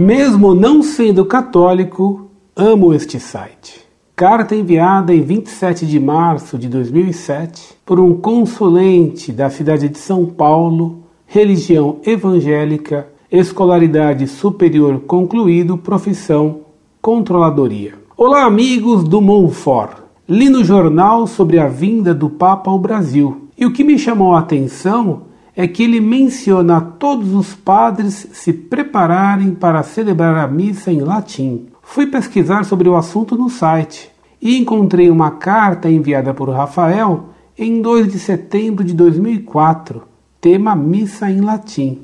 Mesmo não sendo católico, amo este site. Carta enviada em 27 de março de 2007 por um consulente da cidade de São Paulo, religião evangélica, escolaridade superior concluído, profissão controladoria. Olá, amigos do Monfort. Li no jornal sobre a vinda do Papa ao Brasil e o que me chamou a atenção é que ele menciona todos os padres se prepararem para celebrar a missa em latim. Fui pesquisar sobre o assunto no site e encontrei uma carta enviada por Rafael em 2 de setembro de 2004, tema Missa em Latim,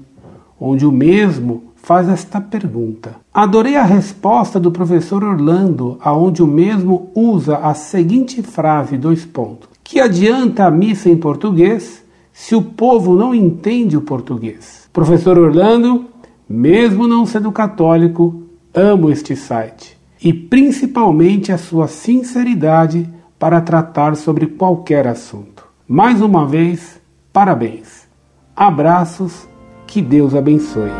onde o mesmo faz esta pergunta. Adorei a resposta do professor Orlando, aonde o mesmo usa a seguinte frase, dois pontos. Que adianta a missa em português se o povo não entende o português? Professor Orlando, mesmo não sendo católico, amo este site e principalmente a sua sinceridade para tratar sobre qualquer assunto. Mais uma vez, parabéns. Abraços, que Deus abençoe.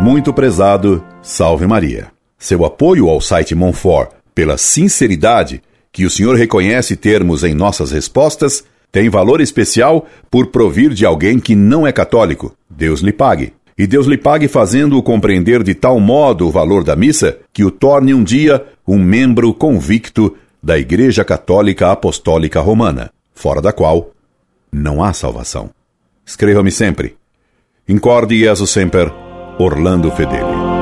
Muito prezado, salve Maria. Seu apoio ao site Monfort pela sinceridade que o senhor reconhece termos em nossas respostas tem valor especial por provir de alguém que não é católico. Deus lhe pague. E Deus lhe pague fazendo-o compreender de tal modo o valor da missa que o torne um dia um membro convicto da Igreja Católica Apostólica Romana, fora da qual não há salvação. Escreva-me sempre. Incorde Jesus Semper, Orlando Fedeli.